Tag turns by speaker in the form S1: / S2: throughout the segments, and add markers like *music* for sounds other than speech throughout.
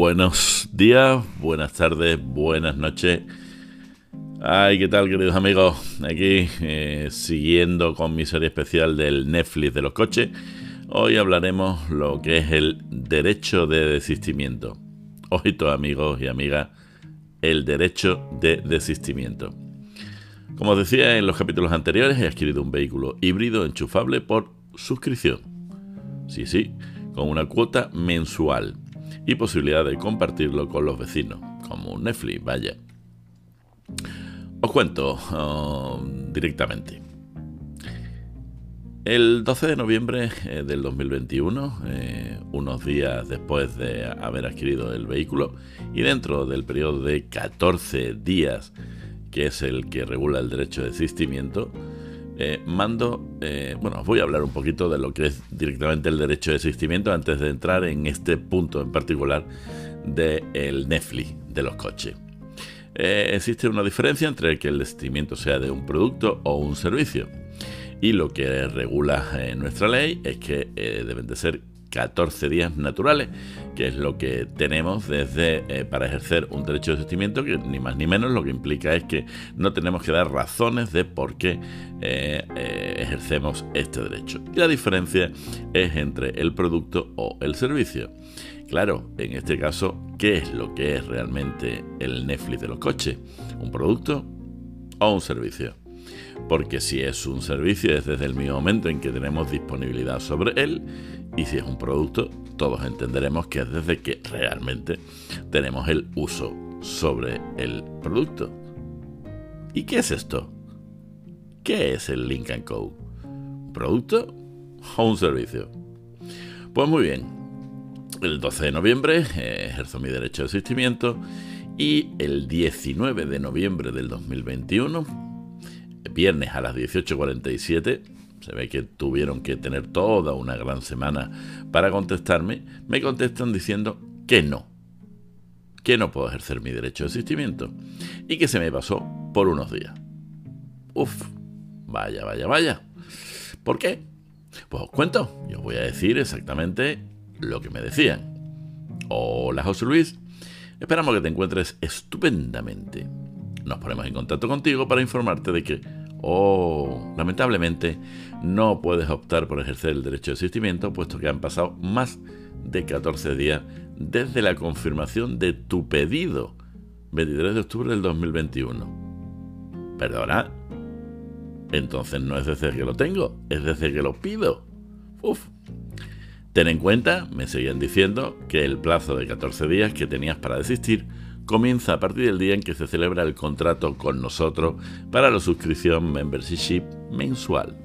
S1: buenos días, buenas tardes, buenas noches. Ay, ¿qué tal, queridos amigos? Aquí, eh, siguiendo con mi serie especial del Netflix de los coches, hoy hablaremos lo que es el derecho de desistimiento. Ojito, amigos y amigas, el derecho de desistimiento. Como os decía en los capítulos anteriores, he adquirido un vehículo híbrido enchufable por suscripción. Sí, sí, con una cuota mensual y posibilidad de compartirlo con los vecinos, como Netflix, vaya. Os cuento um, directamente. El 12 de noviembre eh, del 2021, eh, unos días después de haber adquirido el vehículo y dentro del periodo de 14 días, que es el que regula el derecho de desistimiento, eh, mando, eh, bueno, os voy a hablar un poquito de lo que es directamente el derecho de desistimiento antes de entrar en este punto en particular del Netflix de los coches. Eh, existe una diferencia entre que el desistimiento sea de un producto o un servicio. Y lo que regula nuestra ley es que deben de ser 14 días naturales, que es lo que tenemos desde eh, para ejercer un derecho de desistimiento, que ni más ni menos lo que implica es que no tenemos que dar razones de por qué eh, eh, ejercemos este derecho. Y la diferencia es entre el producto o el servicio. Claro, en este caso, ¿qué es lo que es realmente el Netflix de los coches? ¿Un producto o un servicio? Porque si es un servicio es desde el mismo momento en que tenemos disponibilidad sobre él y si es un producto, todos entenderemos que es desde que realmente tenemos el uso sobre el producto. ¿Y qué es esto? ¿Qué es el Link Co? ¿Un producto o un servicio? Pues muy bien, el 12 de noviembre eh, ejerzo mi derecho de asistimiento y el 19 de noviembre del 2021, viernes a las 18.47, se ve que tuvieron que tener toda una gran semana para contestarme, me contestan diciendo que no, que no puedo ejercer mi derecho de asistimiento y que se me pasó por unos días. Uf, vaya, vaya, vaya. ¿Por qué? Pues os cuento, y os voy a decir exactamente lo que me decían. Hola José Luis, esperamos que te encuentres estupendamente. Nos ponemos en contacto contigo para informarte de que o, lamentablemente, no puedes optar por ejercer el derecho de asistimiento, puesto que han pasado más de 14 días desde la confirmación de tu pedido, 23 de octubre del 2021. ¿Perdona? Entonces no es desde que lo tengo, es desde que lo pido. Uf. Ten en cuenta, me seguían diciendo, que el plazo de 14 días que tenías para desistir comienza a partir del día en que se celebra el contrato con nosotros para la suscripción membership mensual.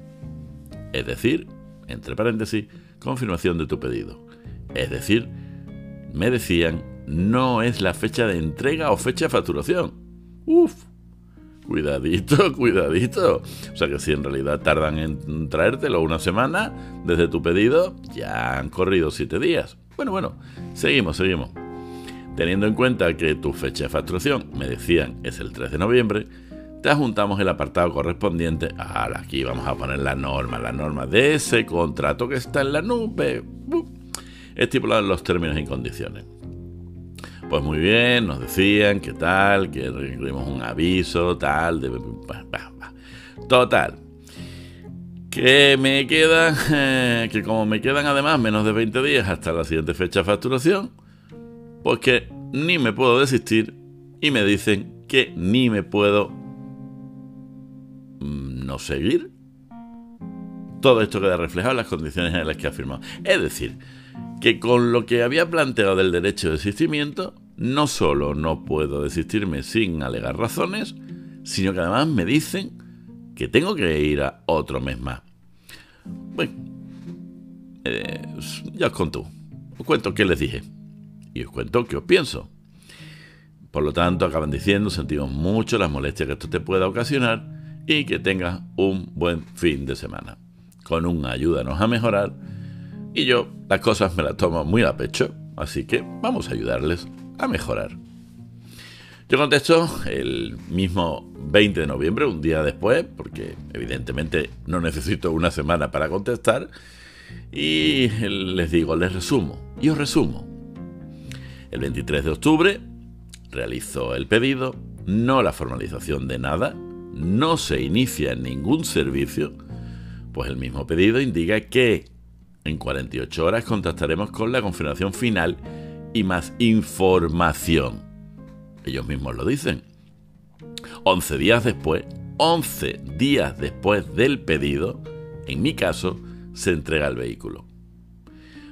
S1: Es decir, entre paréntesis, confirmación de tu pedido. Es decir, me decían, no es la fecha de entrega o fecha de facturación. Uf, cuidadito, *laughs* cuidadito. O sea que si en realidad tardan en traértelo una semana desde tu pedido, ya han corrido siete días. Bueno, bueno, seguimos, seguimos. Teniendo en cuenta que tu fecha de facturación, me decían, es el 3 de noviembre, te adjuntamos el apartado correspondiente. Aquí vamos a poner la norma, la norma de ese contrato que está en la nube. Estipulado en los términos y condiciones. Pues muy bien, nos decían que tal, que recibimos un aviso, tal, de... Total. Que me quedan, *laughs* que como me quedan además menos de 20 días hasta la siguiente fecha de facturación, pues que ni me puedo desistir y me dicen que ni me puedo mm, no seguir. Todo esto queda reflejado en las condiciones en las que ha firmado. Es decir, que con lo que había planteado del derecho de desistimiento, no solo no puedo desistirme sin alegar razones, sino que además me dicen que tengo que ir a otro mes más. Bueno, eh, ya os conto. Os cuento qué les dije y os cuento qué os pienso. Por lo tanto, acaban diciendo, sentimos mucho las molestias que esto te pueda ocasionar y que tengas un buen fin de semana. Con un ayúdanos a mejorar y yo las cosas me las tomo muy a pecho, así que vamos a ayudarles a mejorar. Yo contesto el mismo 20 de noviembre, un día después, porque evidentemente no necesito una semana para contestar, y les digo, les resumo, y os resumo. El 23 de octubre realizó el pedido, no la formalización de nada, no se inicia ningún servicio, pues el mismo pedido indica que en 48 horas contactaremos con la confirmación final y más información. Ellos mismos lo dicen. 11 días después, 11 días después del pedido, en mi caso, se entrega el vehículo.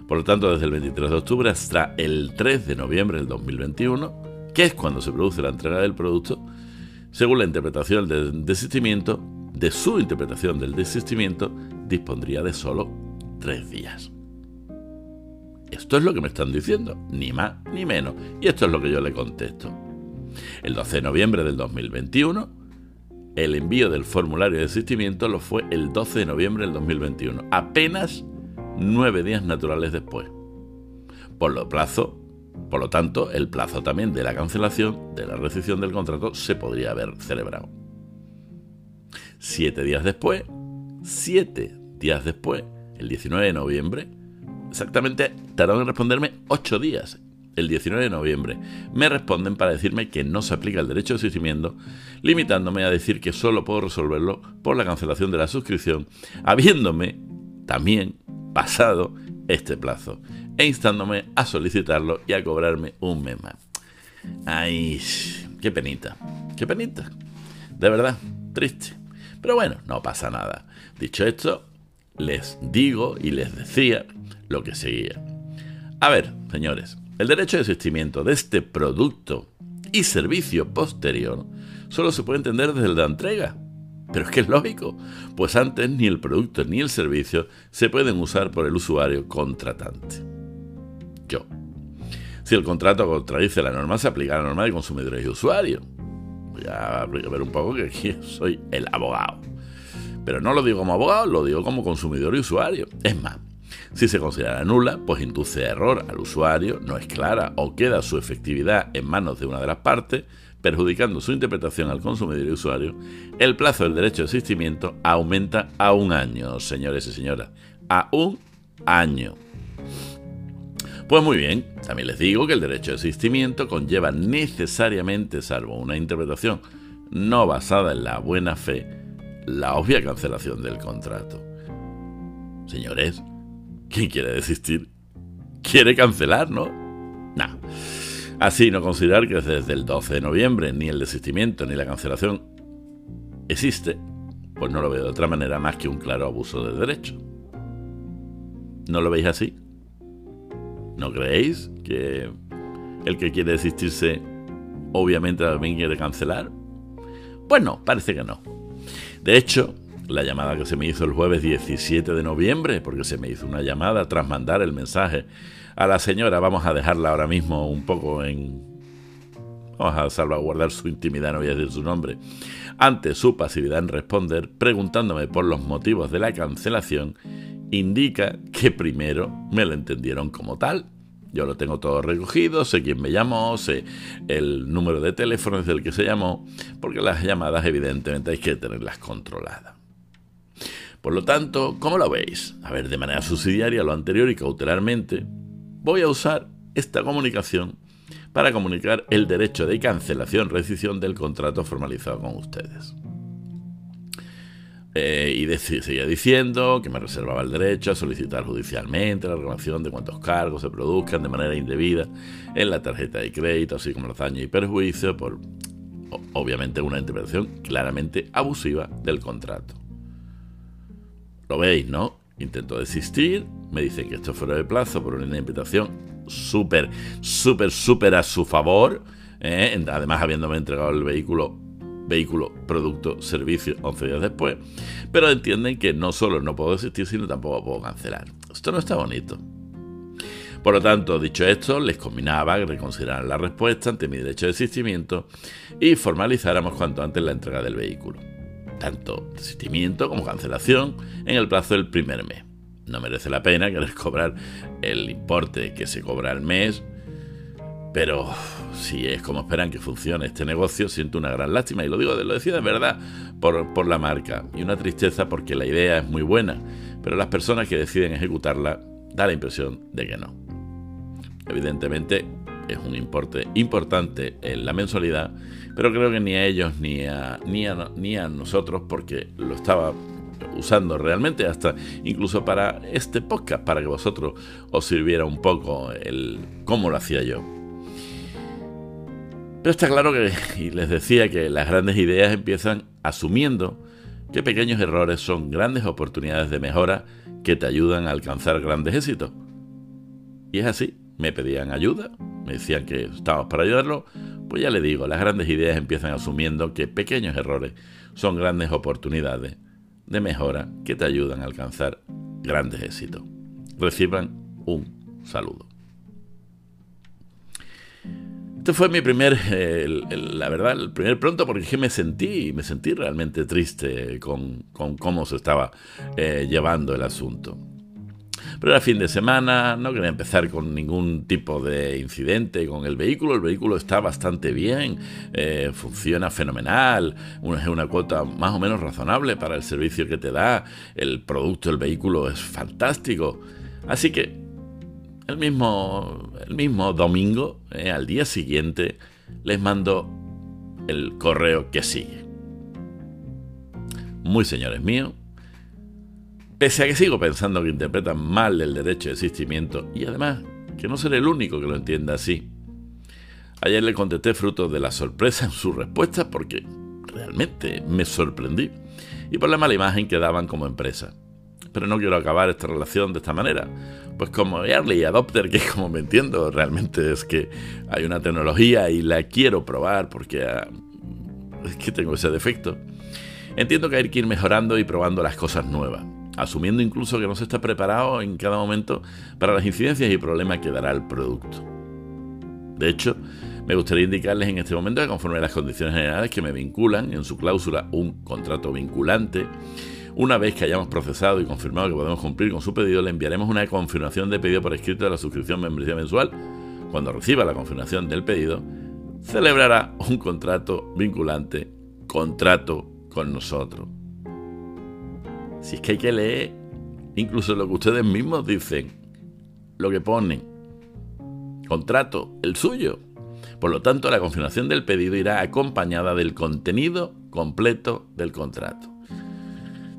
S1: Por lo tanto, desde el 23 de octubre hasta el 3 de noviembre del 2021, que es cuando se produce la entrega del producto, según la interpretación del desistimiento, de su interpretación del desistimiento, dispondría de solo tres días. Esto es lo que me están diciendo, ni más ni menos. Y esto es lo que yo le contesto. El 12 de noviembre del 2021, el envío del formulario de desistimiento lo fue el 12 de noviembre del 2021, apenas nueve días naturales después. Por lo plazo, por lo tanto, el plazo también de la cancelación de la rescisión del contrato se podría haber celebrado. Siete días después, siete días después, el 19 de noviembre, exactamente tardaron en responderme ocho días. El 19 de noviembre me responden para decirme que no se aplica el derecho de asistimiento, limitándome a decir que solo puedo resolverlo por la cancelación de la suscripción, habiéndome también pasado este plazo e instándome a solicitarlo y a cobrarme un mes. Ay, qué penita, qué penita. De verdad, triste. Pero bueno, no pasa nada. Dicho esto, les digo y les decía lo que seguía. A ver, señores, el derecho de asistimiento de este producto y servicio posterior solo se puede entender desde la entrega. Pero es que es lógico, pues antes ni el producto ni el servicio se pueden usar por el usuario contratante. Yo. Si el contrato contradice la norma, se aplica la norma de consumidores y usuarios. Voy a ver un poco que aquí soy el abogado. Pero no lo digo como abogado, lo digo como consumidor y usuario. Es más, si se considera nula, pues induce error al usuario, no es clara o queda su efectividad en manos de una de las partes, perjudicando su interpretación al consumidor y usuario, el plazo del derecho de asistimiento aumenta a un año, señores y señoras. A un año. Pues muy bien, también les digo que el derecho de asistimiento conlleva necesariamente, salvo una interpretación no basada en la buena fe, la obvia cancelación del contrato. Señores, ¿quién quiere desistir? Quiere cancelar, ¿no? Así, no considerar que desde el 12 de noviembre ni el desistimiento ni la cancelación existe, pues no lo veo de otra manera más que un claro abuso de derecho. ¿No lo veis así? ¿No creéis que el que quiere desistirse obviamente también quiere cancelar? Bueno, parece que no. De hecho, la llamada que se me hizo el jueves 17 de noviembre, porque se me hizo una llamada tras mandar el mensaje a la señora, vamos a dejarla ahora mismo un poco en... Vamos a salvaguardar su intimidad, no voy a decir su nombre. Ante su pasividad en responder, preguntándome por los motivos de la cancelación, indica que primero me lo entendieron como tal yo lo tengo todo recogido, sé quién me llamó, sé el número de teléfono desde el que se llamó, porque las llamadas evidentemente hay que tenerlas controladas. Por lo tanto, ¿cómo lo veis? A ver, de manera subsidiaria lo anterior y cautelarmente, voy a usar esta comunicación para comunicar el derecho de cancelación-rescisión del contrato formalizado con ustedes. Eh, y seguía diciendo que me reservaba el derecho a solicitar judicialmente la reclamación de cuantos cargos se produzcan de manera indebida en la tarjeta de crédito, así como los daños y perjuicios por, obviamente, una interpretación claramente abusiva del contrato. Lo veis, ¿no? Intento desistir, me dicen que esto fuera de plazo por una interpretación súper, súper, súper a su favor, ¿eh? además habiéndome entregado el vehículo vehículo, producto, servicio 11 días después, pero entienden que no solo no puedo desistir, sino tampoco puedo cancelar. Esto no está bonito. Por lo tanto, dicho esto, les combinaba que reconsideraran la respuesta ante mi derecho de desistimiento y formalizáramos cuanto antes la entrega del vehículo. Tanto desistimiento como cancelación en el plazo del primer mes. No merece la pena querer *laughs* cobrar el importe que se cobra al mes pero si es como esperan que funcione este negocio, siento una gran lástima. Y lo digo, lo decía de verdad por, por la marca. Y una tristeza porque la idea es muy buena. Pero las personas que deciden ejecutarla da la impresión de que no. Evidentemente, es un importe importante en la mensualidad, pero creo que ni a ellos ni a, ni a, ni a nosotros, porque lo estaba usando realmente hasta incluso para este podcast, para que vosotros os sirviera un poco el cómo lo hacía yo. Pero está claro que, y les decía que las grandes ideas empiezan asumiendo que pequeños errores son grandes oportunidades de mejora que te ayudan a alcanzar grandes éxitos. Y es así, me pedían ayuda, me decían que estábamos para ayudarlo, pues ya le digo, las grandes ideas empiezan asumiendo que pequeños errores son grandes oportunidades de mejora que te ayudan a alcanzar grandes éxitos. Reciban un saludo. Este fue mi primer, la verdad, el primer pronto porque me sentí, me sentí realmente triste con, cómo se estaba eh, llevando el asunto. Pero era fin de semana, no quería empezar con ningún tipo de incidente con el vehículo. El vehículo está bastante bien, eh, funciona fenomenal, es una cuota más o menos razonable para el servicio que te da. El producto del vehículo es fantástico. Así que el mismo, el mismo domingo, eh, al día siguiente, les mando el correo que sigue. Muy señores míos, Pese a que sigo pensando que interpretan mal el derecho de existimiento y además que no seré el único que lo entienda así. Ayer le contesté fruto de la sorpresa en su respuesta porque realmente me sorprendí y por la mala imagen que daban como empresa. Pero no quiero acabar esta relación de esta manera, pues como Early Adopter, que como me entiendo realmente es que hay una tecnología y la quiero probar porque ah, es que tengo ese defecto, entiendo que hay que ir mejorando y probando las cosas nuevas asumiendo incluso que no se está preparado en cada momento para las incidencias y problemas que dará el producto. De hecho, me gustaría indicarles en este momento que conforme a las condiciones generales que me vinculan en su cláusula un contrato vinculante, una vez que hayamos procesado y confirmado que podemos cumplir con su pedido, le enviaremos una confirmación de pedido por escrito de la suscripción membresía mensual. Cuando reciba la confirmación del pedido, celebrará un contrato vinculante, contrato con nosotros. Si es que hay que leer incluso lo que ustedes mismos dicen, lo que ponen. Contrato, el suyo. Por lo tanto, la confirmación del pedido irá acompañada del contenido completo del contrato.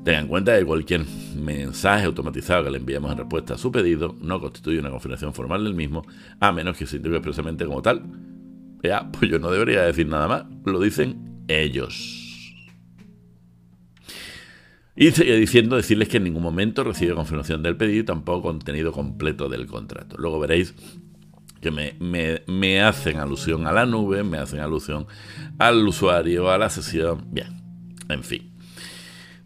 S1: Tengan en cuenta que cualquier mensaje automatizado que le enviemos en respuesta a su pedido no constituye una confirmación formal del mismo, a menos que se indique expresamente como tal. Ya, pues yo no debería decir nada más, lo dicen ellos. Y diciendo, decirles que en ningún momento recibe confirmación del pedido y tampoco contenido completo del contrato. Luego veréis que me, hacen alusión a la nube, me hacen alusión al usuario, a la sesión. Bien, en fin.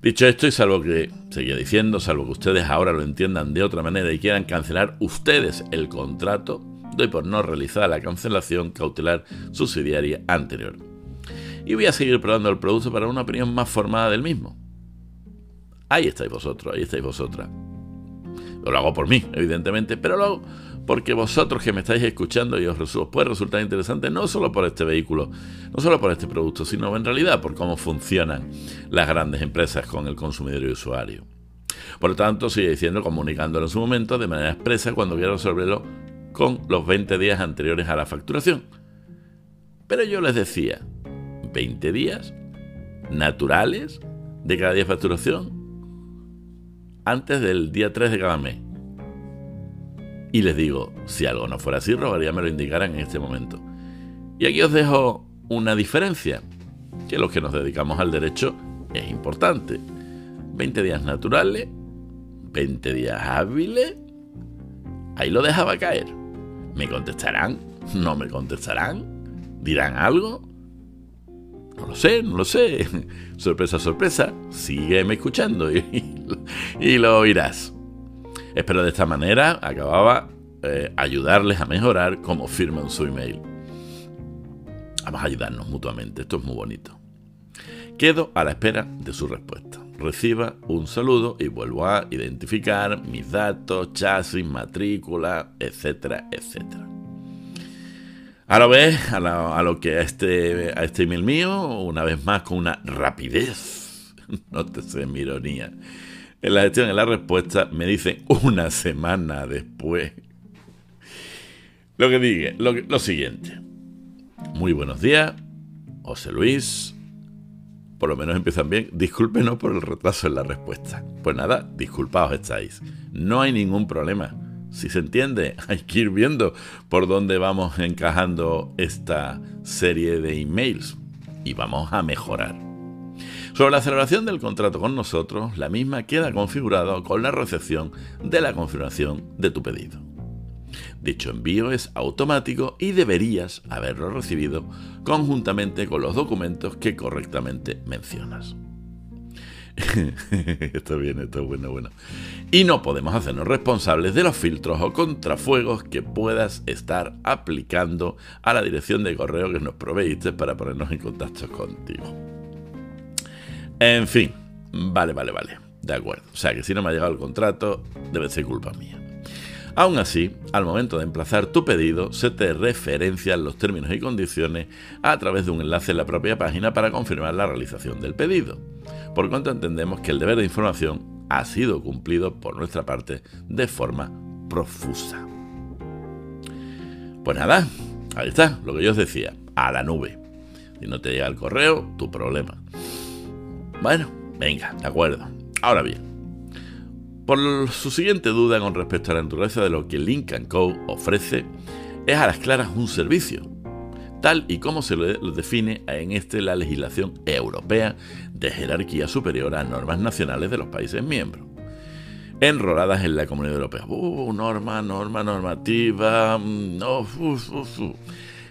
S1: Dicho esto, y salvo que, seguía diciendo, salvo que ustedes ahora lo entiendan de otra manera y quieran cancelar ustedes el contrato, doy por no realizar la cancelación cautelar subsidiaria anterior. Y voy a seguir probando el producto para una opinión más formada del mismo. Ahí estáis vosotros, ahí estáis vosotras. Lo hago por mí, evidentemente, pero lo hago porque vosotros que me estáis escuchando y os, puede resultar interesante no solo por este vehículo, no solo por este producto, sino en realidad por cómo funcionan las grandes empresas con el consumidor y usuario. Por lo tanto, sigue diciendo, comunicándolo en su momento de manera expresa cuando quiera resolverlo con los 20 días anteriores a la facturación. Pero yo les decía, 20 días naturales de cada día de facturación, antes del día 3 de cada mes. Y les digo, si algo no fuera así, rogaría me lo indicaran en este momento. Y aquí os dejo una diferencia, que los que nos dedicamos al derecho es importante. 20 días naturales, 20 días hábiles, ahí lo dejaba caer. ¿Me contestarán? ¿No me contestarán? ¿Dirán algo? No lo sé, no lo sé. *laughs* sorpresa, sorpresa. Sígueme escuchando *laughs* y, lo oirás. Espero de esta manera, acababa, eh, ayudarles a mejorar como firman su email. Vamos a ayudarnos mutuamente, esto es muy bonito. Quedo a la espera de su respuesta. Reciba un saludo y vuelvo a identificar mis datos, chasis, matrícula, etcétera, etcétera. Ahora ves a, lo que a este, a este email mío, una vez más con una rapidez, *laughs* no te sé mi ironía. En la gestión, en la respuesta, me dicen una semana después. Lo que diga, lo, siguiente. Muy buenos días, José Luis. Por lo menos empiezan bien. Discúlpenos por el retraso en la respuesta. Pues nada, disculpaos estáis. No hay ningún problema. Si se entiende, *laughs* hay que ir viendo por dónde vamos encajando esta serie de emails y vamos a mejorar. Sobre la celebración del contrato con nosotros, la misma queda configurada con la recepción de la confirmación de tu pedido. Dicho envío es automático y deberías haberlo recibido conjuntamente con los documentos que correctamente mencionas. *laughs* esto bien, esto es bueno, bueno. Y no podemos hacernos responsables de los filtros o contrafuegos que puedas estar aplicando a la dirección de correo que nos proveíste para ponernos en contacto contigo. En fin, vale, vale, vale. De acuerdo. O sea que si no me ha llegado el contrato, debe ser culpa mía. Aún así, al momento de emplazar tu pedido, se te referencian los términos y condiciones a través de un enlace en la propia página para confirmar la realización del pedido. Por cuanto entendemos que el deber de información ha sido cumplido por nuestra parte de forma profusa. Pues nada, ahí está, lo que yo os decía, a la nube. Si no te llega el correo, tu problema. Bueno, venga, de acuerdo. Ahora bien, por su siguiente duda con respecto a la naturaleza de lo que Link Co. ofrece, es a las claras un servicio, tal y como se lo define en este la legislación europea de jerarquía superior a normas nacionales de los países miembros enroladas en la Comunidad Europea. Uh, norma, norma, normativa, mm, no,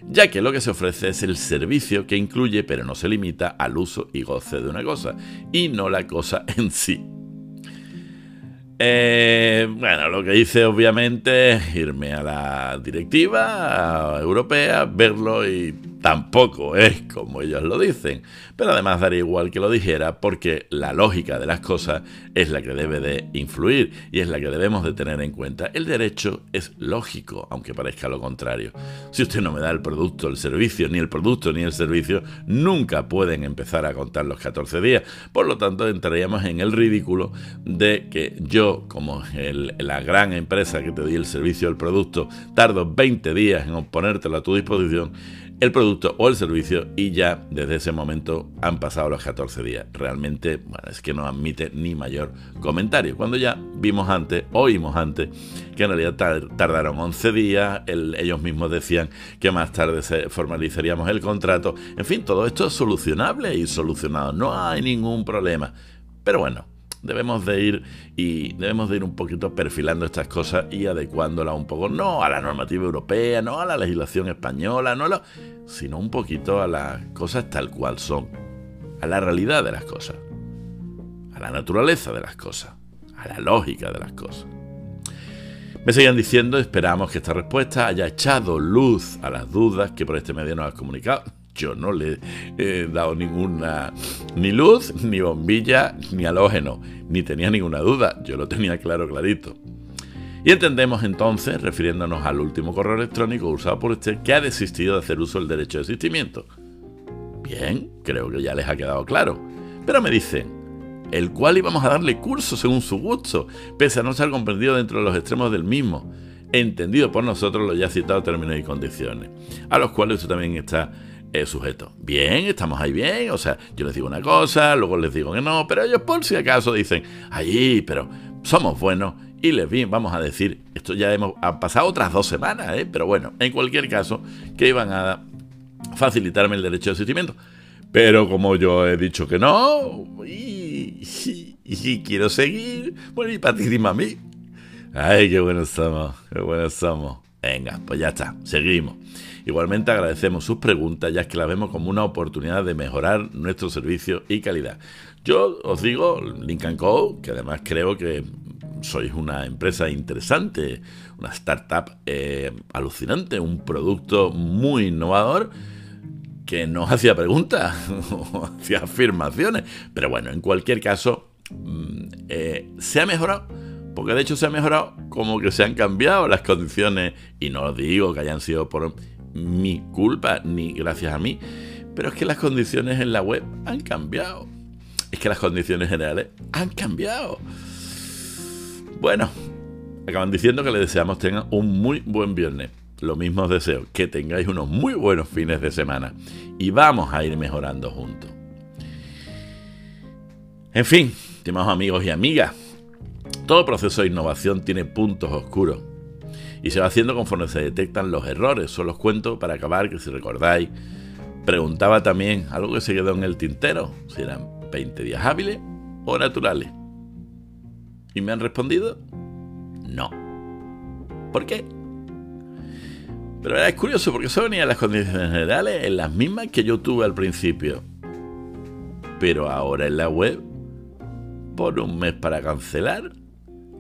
S1: ya que lo que se ofrece es el servicio que incluye, pero no se limita al uso y goce de una cosa, y no la cosa *laughs* en sí. Eh, bueno, lo que hice obviamente es irme a la directiva europea, verlo y tampoco es como ellos lo dicen, pero además daría igual que lo dijera porque la lógica de las cosas es la que debe de influir y es la que debemos de tener en cuenta. El derecho es lógico, aunque parezca lo contrario. Si usted no me da el producto, el servicio, ni el producto ni el servicio, nunca pueden empezar a contar los 14 días. Por lo tanto, entraríamos en el ridículo de que yo, como la gran empresa que te di el servicio el producto, tardo 20 días en ponértelo a tu disposición el producto o el servicio y ya desde ese momento han pasado los 14 días. Realmente, bueno, es que no admite ni mayor comentario. Cuando ya vimos antes, oímos antes, que en realidad tardaron 11 días, ellos mismos decían que más tarde se formalizaríamos el contrato. En fin, todo esto es solucionable y solucionado. No hay ningún problema. Pero bueno, debemos de ir y debemos de ir un poquito perfilando estas cosas y adecuándolas un poco, no a la normativa europea, no a la legislación española, no sino un poquito a las cosas tal cual son, a la realidad de las cosas, a la naturaleza de las cosas, a la lógica de las cosas. Me seguían diciendo, esperamos que esta respuesta haya echado luz a las dudas que por este medio nos has comunicado yo no le he dado ninguna ni luz, ni bombilla, ni halógeno, ni tenía ninguna duda, yo lo tenía claro, clarito. Y entendemos entonces, refiriéndonos al último correo electrónico usado por usted, que ha desistido de hacer uso del derecho de asistimiento. Bien, creo que ya les ha quedado claro. Pero me dicen, el cual íbamos a darle curso según su gusto, pese a no ser comprendido dentro de los extremos del mismo, entendido por nosotros los ya citados términos y condiciones, a los cuales usted también está el sujeto. Bien, estamos ahí bien. O sea, yo les digo una cosa, luego les digo que no, pero ellos por si acaso dicen, ahí, pero somos buenos y les bien, vamos a decir, esto ya hemos ha pasado otras dos semanas, ¿eh? pero bueno, en cualquier caso, que iban a facilitarme el derecho de asistimiento. Pero como yo he dicho que no, y, quiero seguir, bueno, y ti a mí. Ay, qué buenos somos, qué buenos somos. Venga, pues ya está, seguimos. Igualmente agradecemos sus preguntas, ya que las vemos como una oportunidad de mejorar nuestro servicio y calidad. Yo os digo, Lincoln Co., que además creo que sois una empresa interesante, una startup eh, alucinante, un producto muy innovador que no hacía preguntas, *laughs* hacía afirmaciones. Pero bueno, en cualquier caso, mm, eh, se ha mejorado porque de hecho se ha mejorado como que se han cambiado las condiciones y no digo que hayan sido por mi culpa ni gracias a mí, pero es que las condiciones en la web han cambiado. Es que las condiciones generales han cambiado. Bueno, acaban diciendo que les deseamos tengan un muy buen viernes. lo mismo os deseo, que tengáis unos muy buenos fines de semana y vamos a ir mejorando juntos. En fin, estimados amigos y amigas, todo proceso de innovación tiene puntos oscuros y se va haciendo conforme se detectan los errores. Solo os cuento para acabar que si recordáis, preguntaba también algo que se quedó en el tintero, si eran 20 días hábiles o naturales. Y me han respondido, no. ¿Por qué? Pero es curioso porque eso venía las condiciones generales en las mismas que yo tuve al principio. Pero ahora en la web, por un mes para cancelar,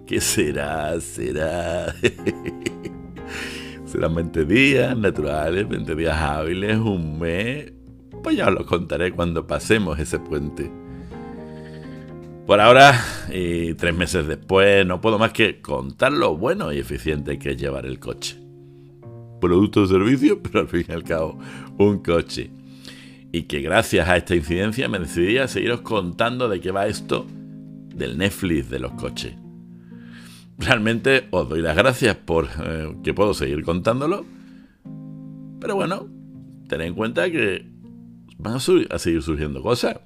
S1: ¿qué será? ¿Será? Serán 20 días naturales, 20 días hábiles, un mes. Pues ya os lo contaré cuando pasemos ese puente. Por ahora, y tres meses después, no puedo más que contar lo bueno y eficiente que es llevar el coche. Producto o servicio, *laughs* pero al fin y al cabo, un coche. Y que gracias a esta incidencia me decidí a seguiros contando de qué va esto del Netflix de los coches. Realmente os doy las gracias por eh, que puedo seguir contándolo. Pero bueno, tened en cuenta que van a seguir surgiendo cosas.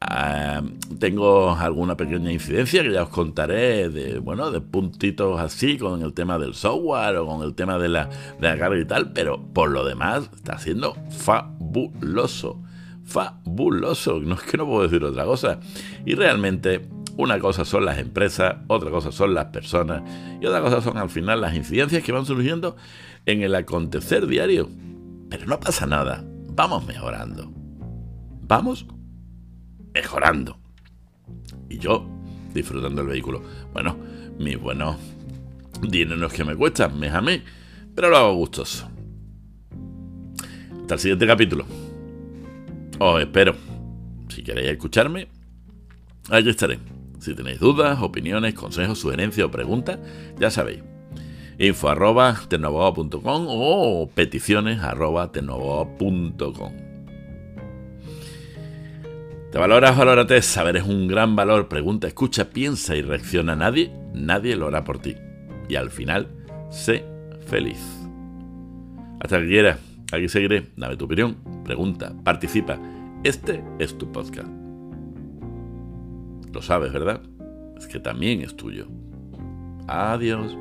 S1: Ah, tengo alguna pequeña incidencia que ya os contaré de, bueno, de puntitos así con el tema del software o con el tema de la, de la carga y tal, pero por lo demás está siendo fabuloso. Fabuloso, no es que no puedo decir otra cosa. Y realmente una cosa son las empresas, otra cosa son las personas y otra cosa son al final las incidencias que van surgiendo en el acontecer diario. Pero no pasa nada, vamos mejorando. Vamos mejorando. Y yo disfrutando el vehículo. Bueno, mis buenos dineros que me cuestan, me mí, pero lo hago gustoso. Hasta el siguiente capítulo. Os espero. Si queréis escucharme, aquí estaré. Si tenéis dudas, opiniones, consejos, sugerencias o preguntas, ya sabéis. Info arroba o peticiones arroba ¿Te valoras, valórate? Saber es un gran valor. Pregunta, escucha, piensa y reacciona. Nadie, nadie lo hará por ti. Y al final, sé feliz. Hasta que quieras, aquí seguiré. Dame tu opinión, pregunta, participa. Este es tu podcast. Lo sabes, ¿verdad? Es que también es tuyo. Adiós.